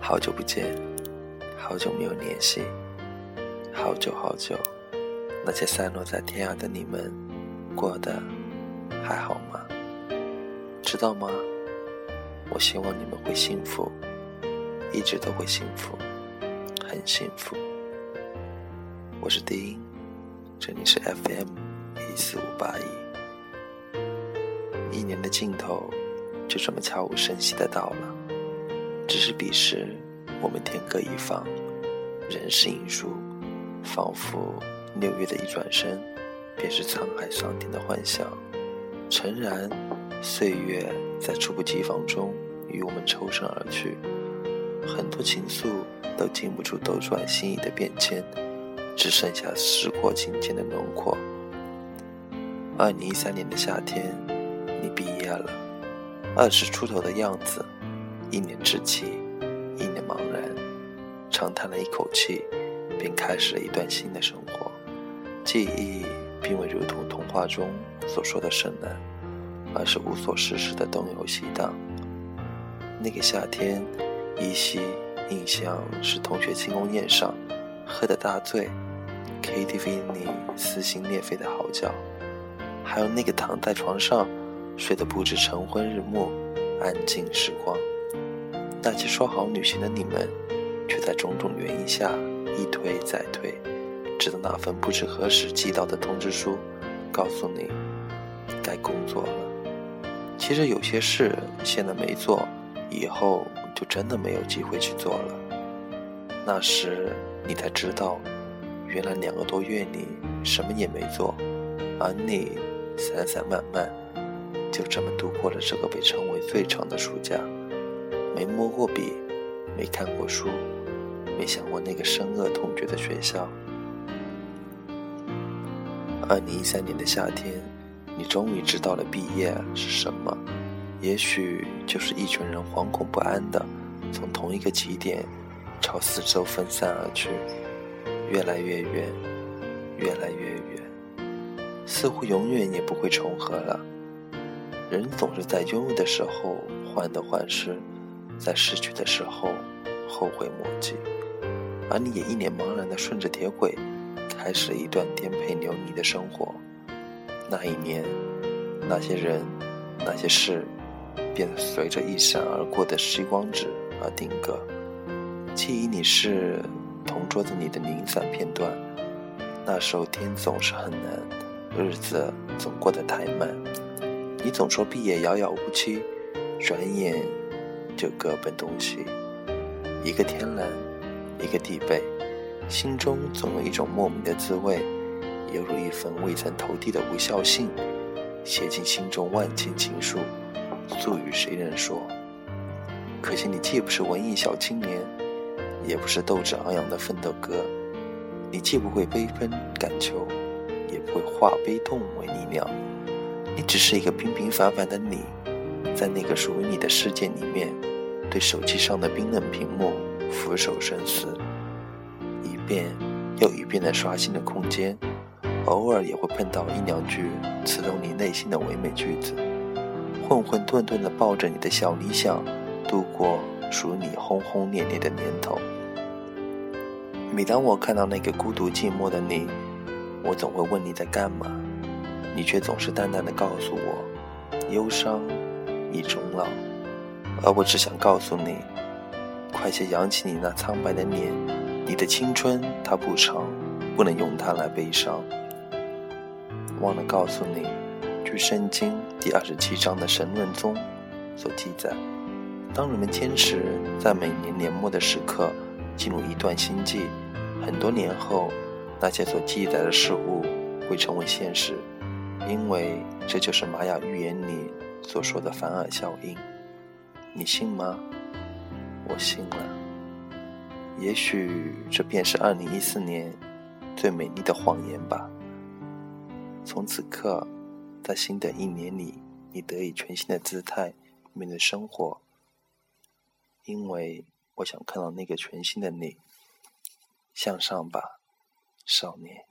好久不见，好久没有联系，好久好久，那些散落在天涯的你们，过得还好吗？知道吗？我希望你们会幸福，一直都会幸福，很幸福。我是丁音，这里是 FM 一四五八一。一年的尽头，就这么悄无声息的到了。只是彼时，我们天各一方，人事已疏，仿佛六月的一转身，便是沧海桑田的幻想。诚然，岁月在猝不及防中与我们抽身而去，很多情愫都经不住斗转星移的变迁，只剩下时过境迁的轮廓。二零一三年的夏天，你毕业了，二十出头的样子。一年之期，一年茫然，长叹了一口气，便开始了一段新的生活。记忆并未如同童话中所说的圣诞，而是无所事事的东游西荡。那个夏天，依稀印象是同学庆功宴上喝的大醉，KTV 里撕心裂肺的嚎叫，还有那个躺在床上睡得不知晨昏日暮，安静时光。那些说好旅行的你们，却在种种原因下一推再推，直到那份不知何时寄到的通知书，告诉你该工作了。其实有些事现在没做，以后就真的没有机会去做了。那时你才知道，原来两个多月里什么也没做，而你散散漫漫，就这么度过了这个被称为最长的暑假。没摸过笔，没看过书，没想过那个深恶痛绝的学校。二零一三年的夏天，你终于知道了毕业是什么，也许就是一群人惶恐不安的从同一个起点朝四周分散而去，越来越远，越来越远，似乎永远也不会重合了。人总是在拥有的时候患得患失。在失去的时候后悔莫及，而你也一脸茫然地顺着铁轨，开始了一段颠沛流离的生活。那一年，那些人，那些事，便随着一闪而过的时光纸而定格。记忆你是同桌子里的零散片段。那时候天总是很蓝，日子总过得太慢。你总说毕业遥遥无期，转眼。就各奔东西，一个天蓝，一个地北，心中总有一种莫名的滋味，犹如一封未曾投递的无效信，写进心中万千情书，诉与谁人说？可惜你既不是文艺小青年，也不是斗志昂扬的奋斗哥，你既不会悲愤感求，也不会化悲痛为力量，你只是一个平平凡凡的你。在那个属于你的世界里面，对手机上的冰冷屏幕俯首深思，一遍又一遍的刷新的空间，偶尔也会碰到一两句刺痛你内心的唯美句子，混混沌沌的抱着你的小理想，度过属你轰轰烈烈的年头。每当我看到那个孤独寂寞的你，我总会问你在干嘛，你却总是淡淡的告诉我，忧伤。已终老，而我只想告诉你，快些扬起你那苍白的脸，你的青春它不长，不能用它来悲伤。忘了告诉你，据圣经第二十七章的神论中所记载，当人们坚持在每年年末的时刻进入一段新纪，很多年后，那些所记载的事物会成为现实，因为这就是玛雅预言里。所说的凡尔效应，你信吗？我信了。也许这便是二零一四年最美丽的谎言吧。从此刻，在新的一年里，你得以全新的姿态面对生活，因为我想看到那个全新的你。向上吧，少年。